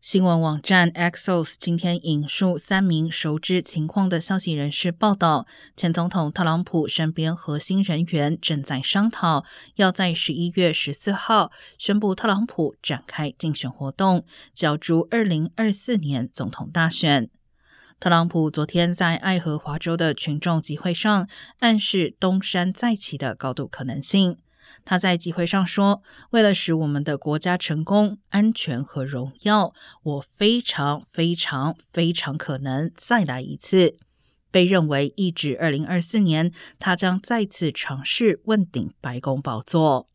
新闻网站 Axios 今天引述三名熟知情况的消息人士报道，前总统特朗普身边核心人员正在商讨，要在十一月十四号宣布特朗普展开竞选活动，角逐二零二四年总统大选。特朗普昨天在爱荷华州的群众集会上暗示东山再起的高度可能性。他在集会上说：“为了使我们的国家成功、安全和荣耀，我非常、非常、非常可能再来一次。”被认为一指二零二四年，他将再次尝试问鼎白宫宝座。